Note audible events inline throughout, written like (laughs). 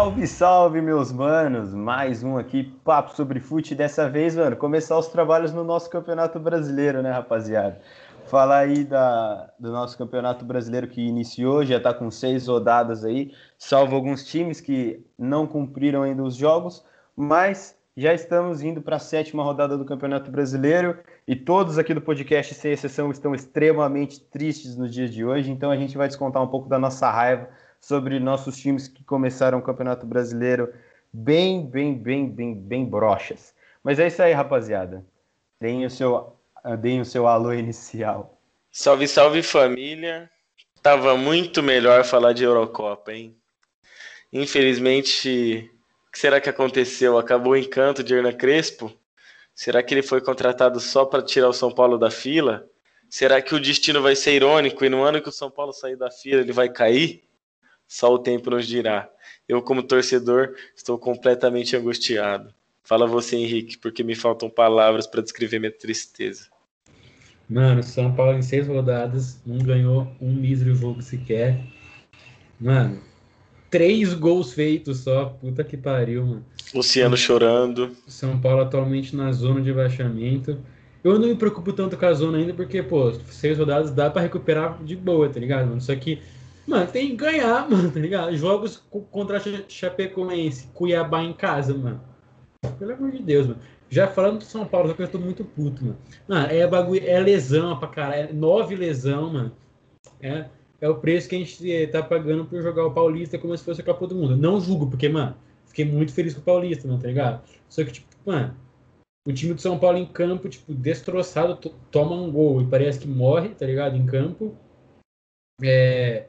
Salve, salve, meus manos! Mais um aqui, papo sobre fute. Dessa vez, mano, começar os trabalhos no nosso Campeonato Brasileiro, né, rapaziada? Falar aí da, do nosso Campeonato Brasileiro que iniciou, já tá com seis rodadas aí, salvo alguns times que não cumpriram ainda os jogos, mas já estamos indo para a sétima rodada do Campeonato Brasileiro e todos aqui do podcast, sem exceção, estão extremamente tristes nos dias de hoje, então a gente vai descontar um pouco da nossa raiva sobre nossos times que começaram o Campeonato Brasileiro bem, bem, bem, bem, bem brochas. Mas é isso aí, rapaziada. Deem o seu, deem o seu alô inicial. Salve, salve família. Tava muito melhor falar de Eurocopa, hein? Infelizmente, o que será que aconteceu? Acabou o encanto de Hernan Crespo? Será que ele foi contratado só para tirar o São Paulo da fila? Será que o destino vai ser irônico e no ano que o São Paulo sair da fila ele vai cair? Só o tempo nos dirá. Eu, como torcedor, estou completamente angustiado. Fala você, Henrique, porque me faltam palavras para descrever minha tristeza. Mano, São Paulo em seis rodadas não ganhou um mísero jogo sequer. Mano, três gols feitos só. Puta que pariu, mano. Luciano chorando. São Paulo atualmente na zona de baixamento. Eu não me preocupo tanto com a zona ainda, porque, pô, seis rodadas dá para recuperar de boa, tá ligado, mano? Só que Mano, tem que ganhar, (laughs) mano, tá ligado? Jogos contra Chapecoense, Cuiabá em casa, mano. Pelo amor de Deus, mano. Já falando do São Paulo, eu tô muito puto, mano. Mano, é bagulho, é lesão pra caralho. É nove lesão, mano. É, é o preço que a gente eh, tá pagando por jogar o Paulista como se fosse a Copa do Mundo. Não julgo, porque, mano, fiquei muito feliz com o Paulista, mano, tá ligado? Só que, tipo, mano, o time do São Paulo em campo, tipo, destroçado, toma um gol e parece que morre, tá ligado? Em campo. É,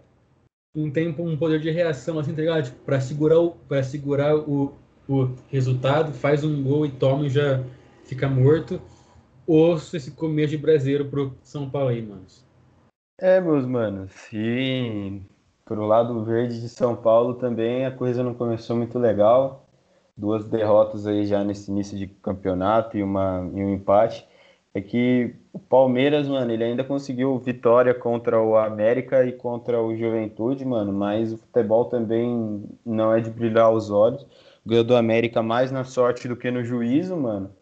um tempo, um poder de reação, assim, tá ligado? Tipo, pra segurar o, segurar o, o resultado, faz um gol e toma e já fica morto. Ouço esse começo de brasileiro pro São Paulo aí, manos. É, meus manos. E pro lado verde de São Paulo também a coisa não começou muito legal. Duas derrotas aí já nesse início de campeonato e, uma, e um empate é que o Palmeiras, mano, ele ainda conseguiu vitória contra o América e contra o Juventude, mano, mas o futebol também não é de brilhar os olhos. Ganhou do América mais na sorte do que no juízo, mano.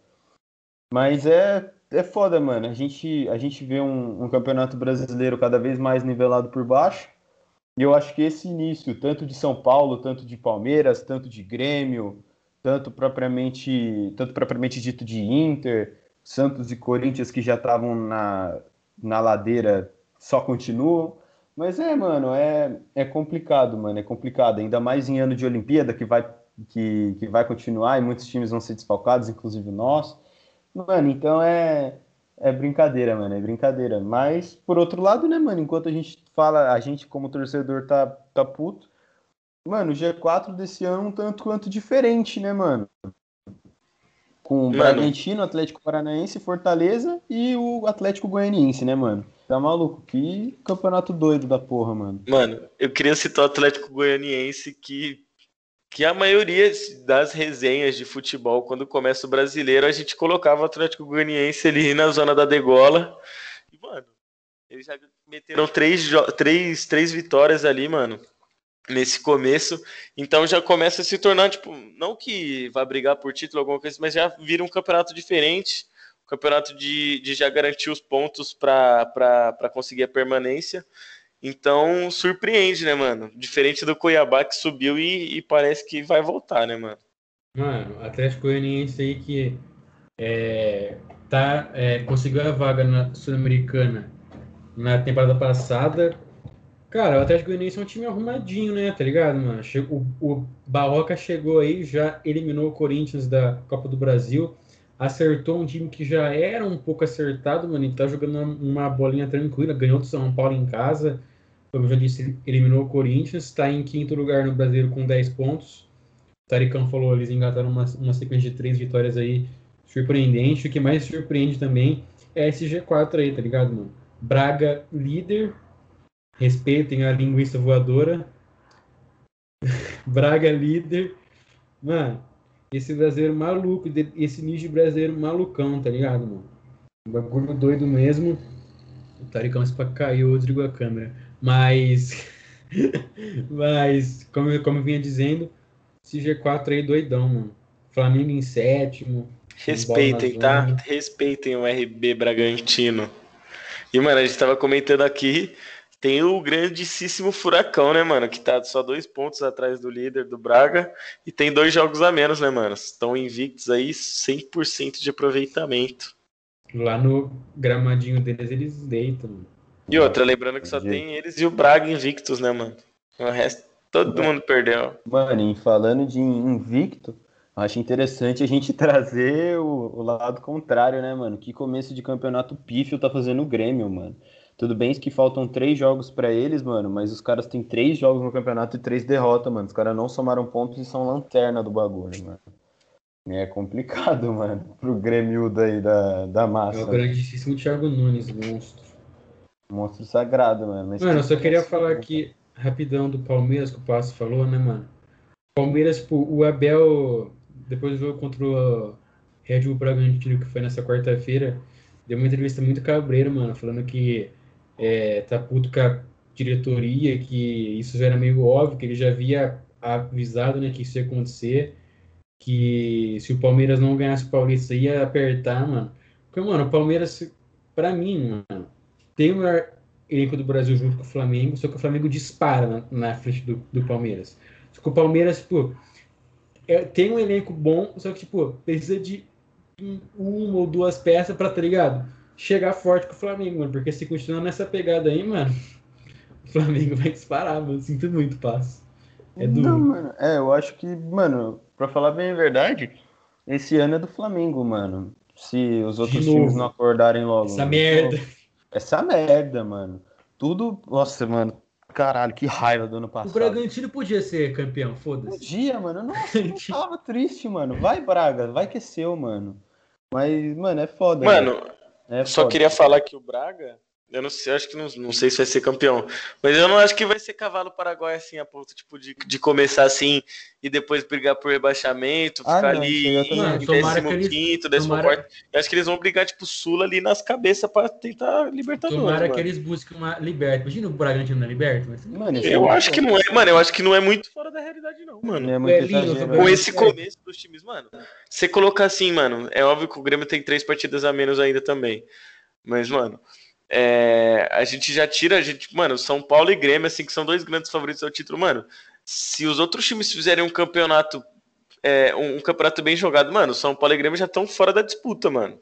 Mas é, é foda, mano. A gente, a gente vê um, um campeonato brasileiro cada vez mais nivelado por baixo. E eu acho que esse início, tanto de São Paulo, tanto de Palmeiras, tanto de Grêmio, tanto propriamente, tanto propriamente dito de Inter, Santos e Corinthians que já estavam na, na ladeira só continuam. Mas é, mano, é, é complicado, mano, é complicado. Ainda mais em ano de Olimpíada, que vai, que, que vai continuar e muitos times vão ser desfalcados, inclusive o nosso. Mano, então é, é brincadeira, mano, é brincadeira. Mas, por outro lado, né, mano, enquanto a gente fala, a gente como torcedor tá, tá puto, mano, o G4 desse ano é um tanto quanto diferente, né, mano? Com o Bragantino, Atlético Paranaense, Fortaleza e o Atlético Goianiense, né, mano? Tá maluco? Que campeonato doido da porra, mano. Mano, eu queria citar o Atlético Goianiense que que a maioria das resenhas de futebol, quando começa o brasileiro, a gente colocava o Atlético Goianiense ali na zona da degola. E, mano, eles já meteram três, três, três vitórias ali, mano nesse começo. Então já começa a se tornar, tipo, não que vá brigar por título alguma coisa, mas já vira um campeonato diferente. Um campeonato de, de já garantir os pontos para conseguir a permanência. Então surpreende, né, mano? Diferente do Cuiabá que subiu e, e parece que vai voltar, né, mano? Mano, Atlético Goianiense aí que é, tá, é, conseguiu a vaga na Sul-Americana na temporada passada, Cara, o Atlético Goianiense é um time arrumadinho, né? Tá ligado, mano? O, o Barroca chegou aí, já eliminou o Corinthians da Copa do Brasil, acertou um time que já era um pouco acertado, mano, e tá jogando uma bolinha tranquila, ganhou do São Paulo em casa, como eu já disse, eliminou o Corinthians, está em quinto lugar no Brasileiro com 10 pontos. O Taricão falou, eles engataram uma, uma sequência de três vitórias aí surpreendente. O que mais surpreende também é esse G4 aí, tá ligado, mano? Braga líder, Respeitem a linguiça voadora. (laughs) Braga líder. Mano, esse brasileiro maluco, esse nicho brasileiro malucão, tá ligado, mano? Um bagulho doido mesmo. O Taricão se caiu, desligou a câmera. Mas. (laughs) Mas, como, como eu vinha dizendo, esse G4 aí doidão, mano. Flamengo em sétimo. Respeitem, tá? Respeitem o RB Bragantino. E, mano, a gente tava comentando aqui, tem o grandíssimo Furacão, né, mano? Que tá só dois pontos atrás do líder do Braga e tem dois jogos a menos, né, mano? Estão invictos aí, 100% de aproveitamento. Lá no gramadinho deles, eles deitam. Mano. E outra, lembrando que só tem eles e o Braga invictos, né, mano? O resto, todo mundo perdeu. Mano, e falando de invicto, acho interessante a gente (laughs) trazer o, o, lado contrário, né, mano? Que começo de campeonato pífio tá fazendo o Grêmio, mano. Tudo bem que faltam três jogos para eles, mano, mas os caras têm três jogos no campeonato e três derrotas, mano. Os caras não somaram pontos e são lanterna do bagulho, mano. É complicado, (laughs) mano, pro Grêmio daí da, da massa. É o grandíssimo Thiago Nunes, monstro. Monstro sagrado, mano. Mas mano, eu só queria falar aqui, rapidão, do Palmeiras, que o Passo falou, né, mano? Palmeiras, tipo, o Abel, depois do jogo contra o Red Bull Bragantino, que foi nessa quarta-feira, deu uma entrevista muito cabreira, mano, falando que é, tá puto com a diretoria, que isso já era meio óbvio, que ele já havia avisado, né, que isso ia acontecer, que se o Palmeiras não ganhasse o Paulista ia apertar, mano. Porque, mano, o Palmeiras, pra mim, mano, tem o maior elenco do Brasil junto com o Flamengo, só que o Flamengo dispara na, na frente do, do Palmeiras. Só que o Palmeiras, tipo, é, tem um elenco bom, só que, tipo, precisa de uma ou duas peças pra, tá ligado? Chegar forte com o Flamengo, mano. Porque se continuar nessa pegada aí, mano, (laughs) o Flamengo vai disparar, mano. Sinto muito, passo. É duro. Não, mano. É, eu acho que, mano, pra falar bem a verdade, esse ano é do Flamengo, mano. Se os outros times não acordarem logo. Essa merda. Essa merda, mano. Tudo. Nossa, mano. Caralho, que raiva do ano passado. O Bragantino podia ser campeão, foda-se. Podia, mano. Nossa, eu (laughs) tava triste, mano. Vai, Braga, vai que é seu, mano. Mas, mano, é foda. Mano, é só queria falar que o Braga eu não sei, acho que não, não sei se vai ser campeão. Mas eu não acho que vai ser cavalo paraguai assim, a ponto tipo, de, de começar assim e depois brigar por rebaixamento, ah, ficar não, ali em décimo quinto, décimo tomara... quarto. Eu acho que eles vão brigar, tipo, Sula ali nas cabeças pra tentar Libertadores. Tomara mano. que eles busquem uma Liberta. Imagina o Bragantino na Liberta. Mas... Mano, eu é acho que não é, mano. Eu acho que não é muito fora da realidade, não, mano. É muito Com esse começo dos times, mano. Você colocar assim, mano, é óbvio que o Grêmio tem três partidas a menos ainda também. Mas, mano, é, a gente já tira, a gente, mano, São Paulo e Grêmio, assim, que são dois grandes favoritos ao título, mano. Se os outros times fizerem um campeonato, é, um, um, campeonato bem jogado, mano, São Paulo e Grêmio já estão fora da disputa, mano.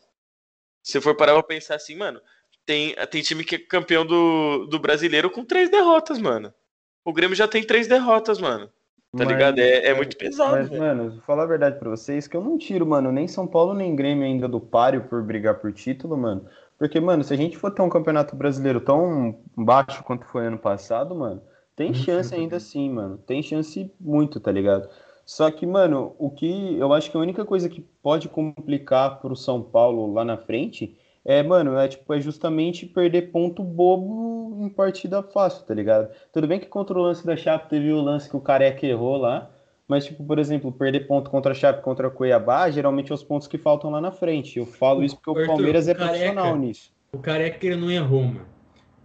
Se for parar pra pensar assim, mano, tem, tem time que é campeão do, do brasileiro com três derrotas, mano. O Grêmio já tem três derrotas, mano. Tá mas, ligado? É, é muito pesado. Mas, velho. mano, vou falar a verdade pra vocês que eu não tiro, mano, nem São Paulo nem Grêmio ainda do páreo por brigar por título, mano. Porque, mano, se a gente for ter um campeonato brasileiro tão baixo quanto foi ano passado, mano, tem chance ainda sim, mano. Tem chance muito, tá ligado? Só que, mano, o que eu acho que a única coisa que pode complicar pro São Paulo lá na frente é, mano, é tipo, é justamente perder ponto bobo em partida fácil, tá ligado? Tudo bem que contra o lance da Chape teve o lance que o Careca errou lá, mas, tipo, por exemplo, perder ponto contra a Chape, contra a Cuiabá, geralmente é os pontos que faltam lá na frente. Eu falo isso porque o, Arthur, Palmeiras é careca, profissional nisso. O Careca, ele não errou, mano.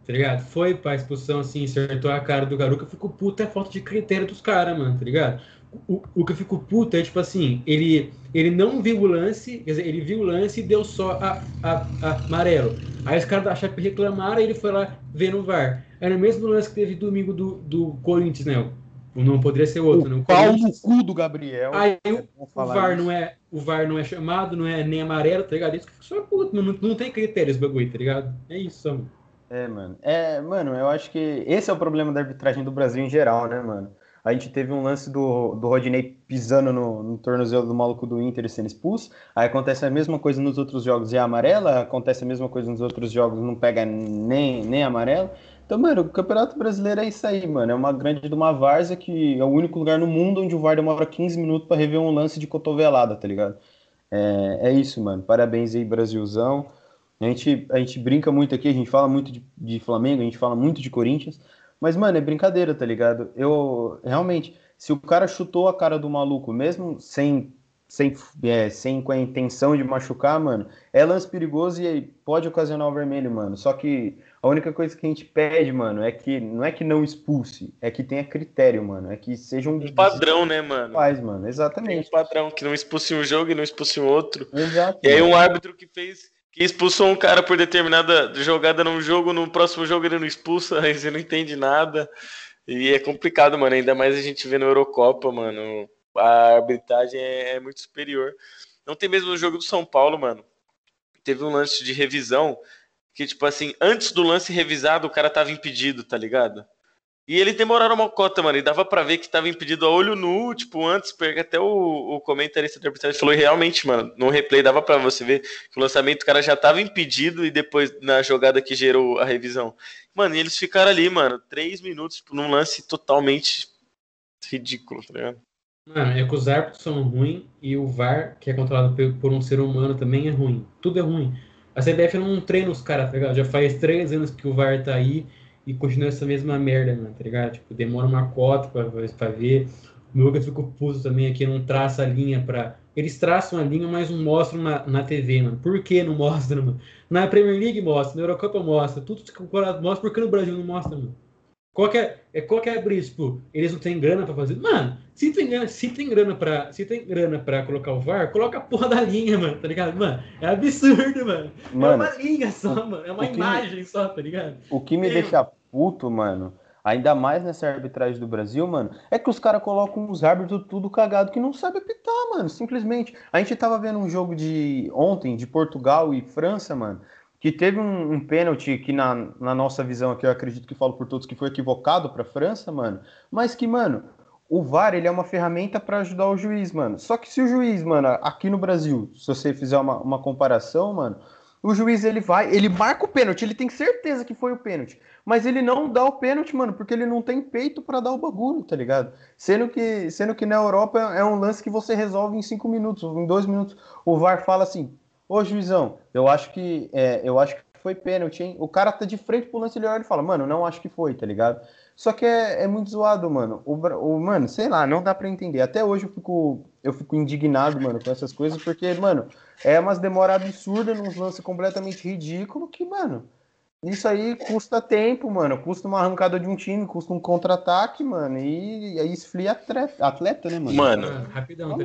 Tá ligado? Foi pra expulsão, assim, acertou a cara do Garuca. Eu fico puto, é falta de critério dos caras, mano, tá ligado? O, o que eu fico puto é, tipo assim, ele, ele não viu o lance, quer dizer, ele viu o lance e deu só a, a, a amarelo. Aí os caras da Chape reclamaram e ele foi lá ver no VAR. Era o mesmo lance que teve domingo do, do Corinthians, né? Não poderia ser outro, o né? O pau no cu do Gabriel. Aí é o, VAR não é, o VAR não é chamado, não é nem amarelo, tá ligado? Isso que só puto, não, não tem critérios bagulho, tá ligado? É isso, mano. É, mano. É, mano, eu acho que esse é o problema da arbitragem do Brasil em geral, né, mano? A gente teve um lance do, do Rodinei pisando no, no tornozelo do maluco do Inter e sendo expulso. Aí acontece a mesma coisa nos outros jogos e é amarela. Acontece a mesma coisa nos outros jogos, não pega nem, nem amarelo. Então, mano, o Campeonato Brasileiro é isso aí, mano. É uma grande de uma várzea que é o único lugar no mundo onde o VAR demora 15 minutos para rever um lance de cotovelada, tá ligado? É, é isso, mano. Parabéns aí, Brasilzão. A gente, a gente brinca muito aqui, a gente fala muito de, de Flamengo, a gente fala muito de Corinthians. Mas, mano, é brincadeira, tá ligado? Eu, realmente, se o cara chutou a cara do maluco, mesmo sem sem, é, sem com a intenção de machucar, mano, é lance perigoso e pode ocasionar o vermelho, mano. Só que a única coisa que a gente pede, mano, é que não é que não expulse, é que tenha critério, mano. É que seja um, um padrão, né, mano? Faz, mano, exatamente. Tem um padrão, que não expulse um jogo e não expulse um outro. Exato. E aí um árbitro que fez que expulsou um cara por determinada jogada num jogo, no próximo jogo ele não expulsa, (laughs) aí você não entende nada. E é complicado, mano. Ainda mais a gente vê no Eurocopa, mano a arbitragem é, é, muito superior. Não tem mesmo no jogo do São Paulo, mano. Teve um lance de revisão que, tipo assim, antes do lance revisado, o cara tava impedido, tá ligado? E ele demoraram uma cota, mano, e dava para ver que tava impedido a olho nu, tipo, antes, porque até o, o comentarista da arbitragem falou, e realmente, mano, no replay dava para você ver que o lançamento o cara já tava impedido e depois na jogada que gerou a revisão. Mano, e eles ficaram ali, mano, três minutos, tipo, num lance totalmente ridículo, tá ligado? Mano, é que os árbitros são ruins e o VAR, que é controlado por um ser humano, também é ruim. Tudo é ruim. A CBF não treina os caras, tá ligado? Já faz três anos que o VAR tá aí e continua essa mesma merda, mano, tá ligado? Tipo, demora uma cota pra, pra ver. O Lucas ficou puto também aqui, não traça a linha pra. Eles traçam a linha, mas não mostram na, na TV, mano. Por que não mostram, mano? Na Premier League mostra, na Eurocopa mostra, tudo que mostra, por que no Brasil não mostra, mano? Qual que é, é, qual que é a brisa? Tipo, eles não têm grana pra fazer. Mano, se tem grana, se tem grana pra, se tem grana pra colocar o VAR, coloca a porra da linha, mano, tá ligado? Mano, é absurdo, mano. mano é uma linha só, mano. É uma imagem me, só, tá ligado? O que me é. deixa puto, mano, ainda mais nessa arbitragem do Brasil, mano, é que os caras colocam os árbitros tudo cagado que não sabe apitar, mano. Simplesmente. A gente tava vendo um jogo de ontem, de Portugal e França, mano que teve um, um pênalti que na, na nossa visão aqui, eu acredito que falo por todos que foi equivocado para a França, mano, mas que, mano, o VAR ele é uma ferramenta para ajudar o juiz, mano. Só que se o juiz, mano, aqui no Brasil, se você fizer uma, uma comparação, mano, o juiz ele vai, ele marca o pênalti, ele tem certeza que foi o pênalti, mas ele não dá o pênalti, mano, porque ele não tem peito para dar o bagulho, tá ligado? Sendo que, sendo que na Europa é um lance que você resolve em cinco minutos, em dois minutos. O VAR fala assim, Ô, juizão, eu acho que é, eu acho que foi pênalti, hein? O cara tá de frente pro lance, ele olha e fala, mano, não acho que foi, tá ligado? Só que é, é muito zoado, mano. O, o, mano, sei lá, não dá pra entender. Até hoje eu fico, eu fico indignado, mano, com essas coisas, porque, mano, é umas demora absurda nos lances completamente ridículo que, mano, isso aí custa tempo, mano. Custa uma arrancada de um time, custa um contra-ataque, mano. E aí esfria atleta, né, mano? Mano, ah, rapidão,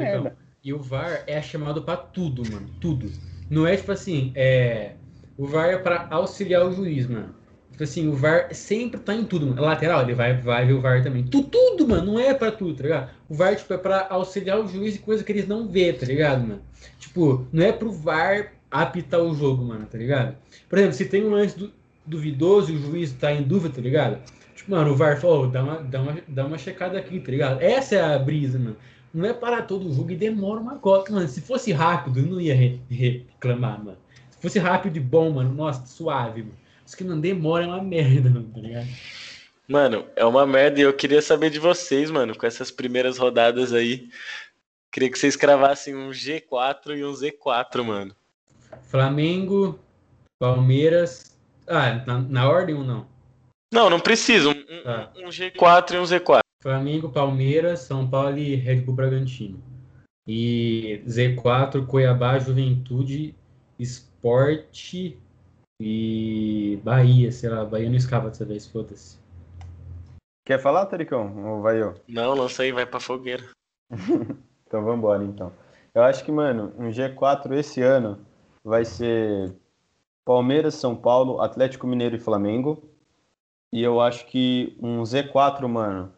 E o VAR é chamado para tudo, mano. Tudo. Não é tipo assim, é, o VAR é para auxiliar o juiz, mano. Tipo assim, o VAR sempre tá em tudo, mano. Lateral, ele vai, vai ver o VAR também. Tudo, tudo, mano. Não é pra tudo, tá ligado? O VAR, tipo, é pra auxiliar o juiz e coisa que eles não vê, tá ligado, mano? Tipo, não é pro VAR apitar o jogo, mano, tá ligado? Por exemplo, se tem um lance du duvidoso e o juiz tá em dúvida, tá ligado? Tipo, mano, o VAR falou, oh, dá, uma, dá, uma, dá uma checada aqui, tá ligado? Essa é a brisa, mano não é para todo o jogo e demora uma cota. Mano, se fosse rápido, eu não ia re reclamar, mano. Se fosse rápido e bom, mano, nossa, suave, mano. Isso que não demora é uma merda, mano, tá ligado? Mano, é uma merda e eu queria saber de vocês, mano, com essas primeiras rodadas aí. Queria que vocês cravassem um G4 e um Z4, mano. Flamengo, Palmeiras. Ah, na, na ordem ou não? Não, não precisa. Um, tá. um G4 e um Z4. Flamengo, Palmeiras, São Paulo e Red Bull Bragantino. E Z4, Cuiabá, Juventude, Esporte e Bahia, sei lá, Bahia não escapa dessa vez, foda-se. Quer falar, Taricão? Ou vai eu? Não, lança aí, vai pra fogueira. (laughs) então vamos embora, então. Eu acho que, mano, um G4 esse ano vai ser Palmeiras, São Paulo, Atlético Mineiro e Flamengo. E eu acho que um Z4, mano,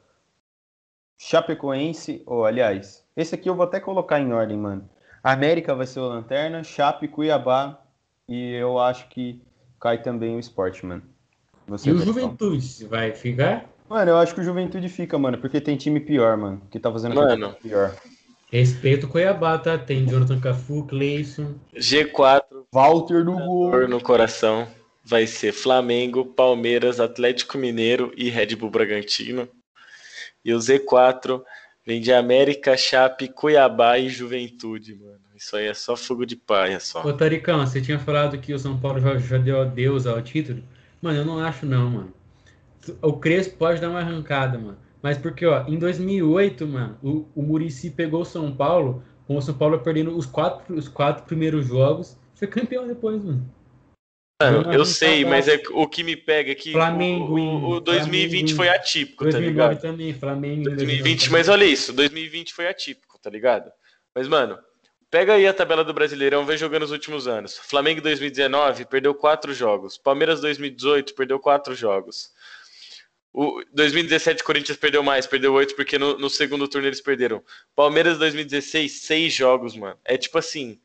Chapecoense, ou aliás, esse aqui eu vou até colocar em ordem, mano. América vai ser o Lanterna, Chape, Cuiabá e eu acho que cai também o Sport, mano. Você e o Juventude vai ficar? Mano, eu acho que o Juventude fica, mano, porque tem time pior, mano, que tá fazendo mano, pior. Respeito o Cuiabá, tá? Tem Jonathan Cafu, Cleison. G4. Walter no gol. no coração. Vai ser Flamengo, Palmeiras, Atlético Mineiro e Red Bull Bragantino. E o Z4 vem de América, Chape, Cuiabá e Juventude, mano. Isso aí é só fogo de paia, só. Ô, Taricão, você tinha falado que o São Paulo já, já deu adeus ao título? Mano, eu não acho não, mano. O Crespo pode dar uma arrancada, mano. Mas porque, ó, em 2008, mano, o, o Murici pegou o São Paulo com o São Paulo perdendo os quatro, os quatro primeiros jogos, foi campeão depois, mano. Mano, eu sei, mas é o que me pega aqui. Flamengo. O, o 2020 Flamengo, foi atípico, 2009 tá ligado? também, Flamengo. 2020, mas olha isso, 2020 foi atípico, tá ligado? Mas, mano, pega aí a tabela do Brasileirão, vem jogando os últimos anos. Flamengo 2019 perdeu quatro jogos. Palmeiras 2018 perdeu quatro jogos. O 2017 Corinthians perdeu mais, perdeu oito, porque no, no segundo turno eles perderam. Palmeiras 2016, seis jogos, mano. É tipo assim.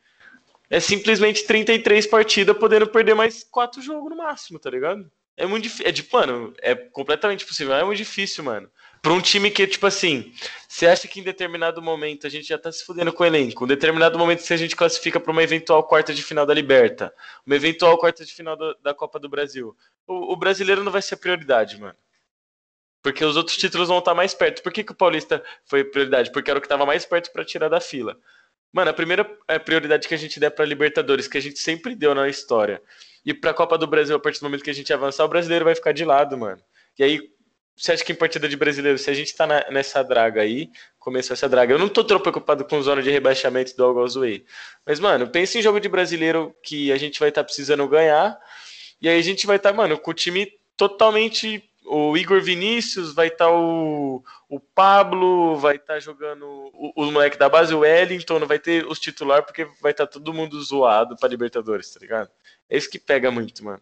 É simplesmente 33 partidas, podendo perder mais quatro jogos no máximo, tá ligado? É muito difícil. É tipo, mano, é completamente possível. É muito difícil, mano. Pra um time que, tipo assim, você acha que em determinado momento a gente já tá se fudendo com o elenco, em determinado momento se a gente classifica para uma eventual quarta de final da Liberta, uma eventual quarta de final da, da Copa do Brasil, o, o brasileiro não vai ser prioridade, mano. Porque os outros títulos vão estar mais perto. Por que, que o Paulista foi prioridade? Porque era o que estava mais perto para tirar da fila. Mano, a primeira é, prioridade que a gente der para Libertadores, que a gente sempre deu na história, e para Copa do Brasil, a partir do momento que a gente avançar, o brasileiro vai ficar de lado, mano. E aí, você acha que em partida de brasileiro, se a gente tá na, nessa draga aí, começou essa draga, eu não tô tão preocupado com zona de rebaixamento do Algozuei. Mas, mano, pense em jogo de brasileiro que a gente vai estar tá precisando ganhar, e aí a gente vai estar, tá, mano, com o time totalmente o Igor Vinícius, vai estar tá o, o Pablo, vai estar tá jogando o, o moleque da base, o Wellington, não vai ter os titular porque vai estar tá todo mundo zoado para Libertadores, tá ligado? É isso que pega muito, mano.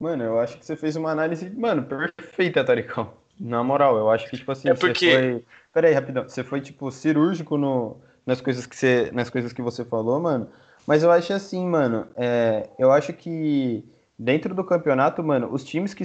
Mano, eu acho que você fez uma análise, mano, perfeita, Taricão. Na moral, eu acho que, tipo assim, é porque... você foi. Pera aí, rapidão. Você foi, tipo, cirúrgico no, nas, coisas que você, nas coisas que você falou, mano. Mas eu acho assim, mano. É, eu acho que dentro do campeonato, mano, os times que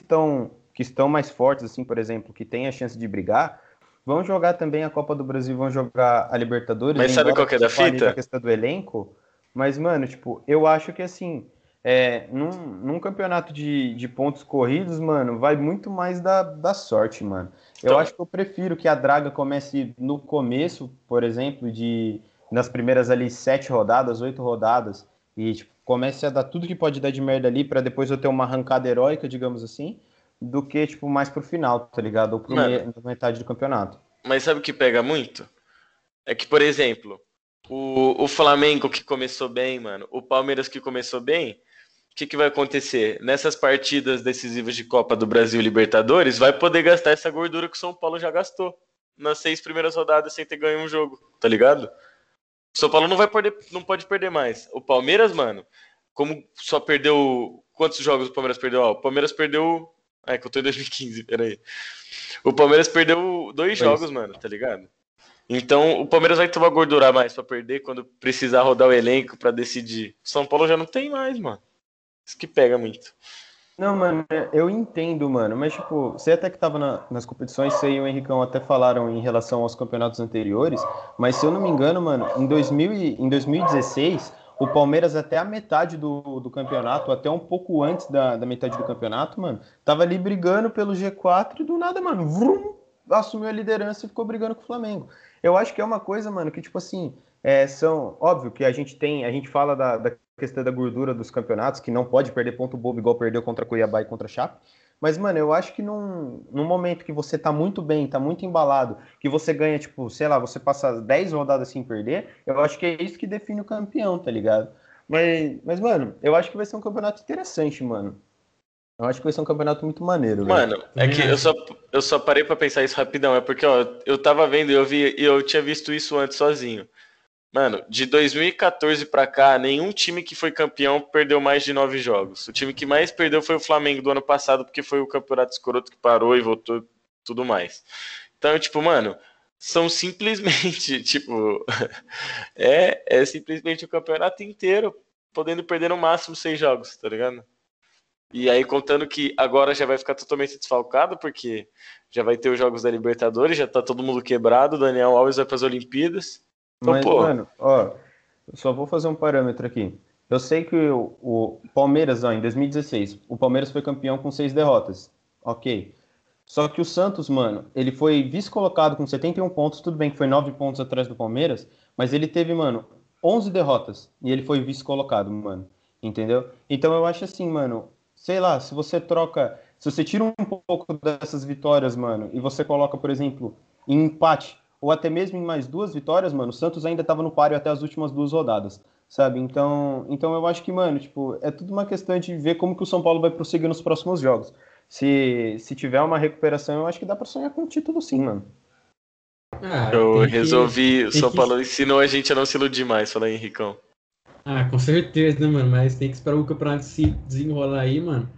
estão que estão mais fortes, assim, por exemplo, que têm a chance de brigar, vão jogar também a Copa do Brasil, vão jogar a Libertadores. Mas sabe qual que é da fita? A questão do elenco, mas, mano, tipo, eu acho que, assim, é, num, num campeonato de, de pontos corridos, mano, vai muito mais da, da sorte, mano. Eu então... acho que eu prefiro que a draga comece no começo, por exemplo, de nas primeiras ali sete rodadas, oito rodadas, e tipo, comece a dar tudo que pode dar de merda ali para depois eu ter uma arrancada heróica, digamos assim, do que, tipo, mais pro final, tá ligado? Ou pro meio, metade do campeonato. Mas sabe o que pega muito? É que, por exemplo, o, o Flamengo que começou bem, mano, o Palmeiras que começou bem, o que, que vai acontecer? Nessas partidas decisivas de Copa do Brasil e Libertadores, vai poder gastar essa gordura que o São Paulo já gastou nas seis primeiras rodadas sem ter ganho um jogo, tá ligado? O São Paulo não vai perder, não pode perder mais. O Palmeiras, mano, como só perdeu. Quantos jogos o Palmeiras perdeu? Ó, o Palmeiras perdeu é que eu tô em 2015, peraí. O Palmeiras perdeu dois Foi jogos, isso. mano, tá ligado? Então o Palmeiras vai tomar gordura mais para perder quando precisar rodar o elenco para decidir. São Paulo já não tem mais, mano. Isso que pega muito. Não, mano, eu entendo, mano, mas tipo, você até que tava na, nas competições, você e o Henricão até falaram em relação aos campeonatos anteriores, mas se eu não me engano, mano, em, 2000 em 2016, o Palmeiras até a metade do, do campeonato, até um pouco antes da, da metade do campeonato, mano, tava ali brigando pelo G4 e do nada, mano, vrum, assumiu a liderança e ficou brigando com o Flamengo. Eu acho que é uma coisa, mano, que tipo assim, é, são óbvio que a gente tem, a gente fala da, da questão da gordura dos campeonatos, que não pode perder ponto bobo igual perdeu contra Cuiabá e contra Chape, mas, mano, eu acho que num, num momento que você tá muito bem, tá muito embalado, que você ganha, tipo, sei lá, você passa 10 rodadas sem perder, eu acho que é isso que define o campeão, tá ligado? Mas, mas mano, eu acho que vai ser um campeonato interessante, mano. Eu acho que vai ser um campeonato muito maneiro. Mano, velho. é que eu só, eu só parei para pensar isso rapidão. É porque, ó, eu tava vendo e eu vi, eu tinha visto isso antes sozinho. Mano, de 2014 para cá, nenhum time que foi campeão perdeu mais de nove jogos. O time que mais perdeu foi o Flamengo do ano passado, porque foi o campeonato escroto que parou e voltou tudo mais. Então, tipo, mano, são simplesmente, (laughs) tipo, (laughs) é, é simplesmente o campeonato inteiro podendo perder no máximo seis jogos, tá ligado? E aí, contando que agora já vai ficar totalmente desfalcado, porque já vai ter os jogos da Libertadores, já tá todo mundo quebrado, Daniel Alves vai para as Olimpíadas. Então, Mas, pô... mano, ó, só vou fazer um parâmetro aqui. Eu sei que o, o Palmeiras, ó, em 2016, o Palmeiras foi campeão com seis derrotas. Ok. Só que o Santos, mano, ele foi vice-colocado com 71 pontos. Tudo bem que foi nove pontos atrás do Palmeiras, mas ele teve, mano, 11 derrotas. E ele foi vice-colocado, mano. Entendeu? Então eu acho assim, mano, sei lá, se você troca. Se você tira um pouco dessas vitórias, mano, e você coloca, por exemplo, em empate ou até mesmo em mais duas vitórias, mano, o Santos ainda estava no páreo até as últimas duas rodadas, sabe? Então, então eu acho que, mano, tipo, é tudo uma questão de ver como que o São Paulo vai prosseguir nos próximos jogos. Se, se tiver uma recuperação, eu acho que dá para sonhar com o título sim, mano. Ah, eu resolvi, o São que... Paulo ensinou a gente a não se iludir mais, fala aí, Henricão. Ah, com certeza, né, mano? Mas tem que esperar o campeonato se desenrolar aí, mano.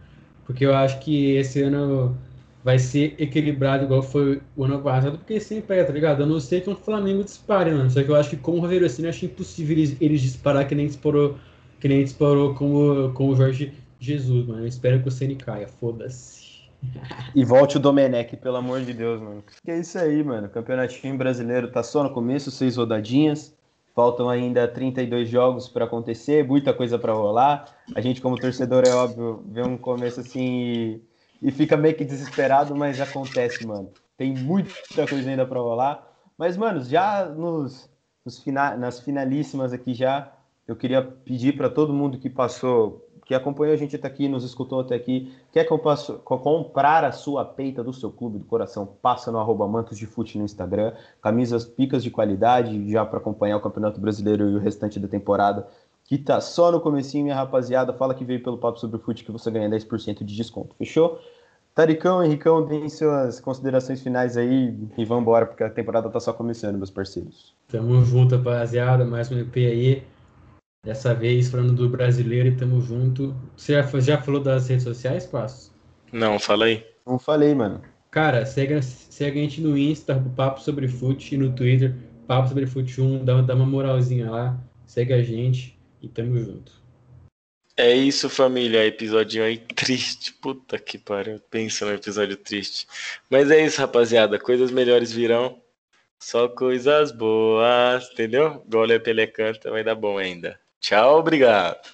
Porque eu acho que esse ano vai ser equilibrado igual foi o ano passado, porque sempre é, tá ligado? Eu não sei que um Flamengo dispare, mano. Só que eu acho que com o Rogério assim, eu acho impossível eles, eles disparar que nem disparou, que nem disparou com o, com o Jorge Jesus, mano. Eu espero que o Ceni caia, foda-se. (laughs) E volte o Domenech, pelo amor de Deus, mano. Que é isso aí, mano. Campeonatinho brasileiro tá só no começo, seis rodadinhas. Faltam ainda 32 jogos para acontecer, muita coisa para rolar. A gente, como torcedor, é óbvio, vê um começo assim e, fica meio que desesperado, mas acontece, mano. Tem muita coisa ainda para rolar. Mas, mano, já nos, nos fina, nas finalíssimas aqui já, eu queria pedir para todo mundo que passou que acompanhou a gente até aqui, nos escutou até aqui, quer comprar a sua peita do seu clube do coração, passa no arroba Mantos de Fute no Instagram, camisas picas de qualidade, já para acompanhar o Campeonato Brasileiro e o restante da temporada, que tá só no comecinho, minha rapaziada, fala que veio pelo Papo Sobre o Fute que você ganha 10% de desconto, fechou? Taricão, Henricão, deem suas considerações finais aí e vamos embora, porque a temporada tá só começando, meus parceiros. Tamo junto, rapaziada, mais um EP aí. Dessa vez falando do brasileiro e tamo junto. Você já, já falou das redes sociais, Passos? Não, fala aí. Não falei, mano. Cara, segue, segue a gente no Insta, Papo Sobre Fute, e no Twitter, Papo Sobre Fute 1, dá, dá uma moralzinha lá, segue a gente e tamo junto. É isso, família. Episódio aí (laughs) triste. Puta que pariu. Pensa no episódio triste. Mas é isso, rapaziada. Coisas melhores virão. Só coisas boas, entendeu? Gole Pelé canta, vai dar bom ainda. Tchau, obrigado.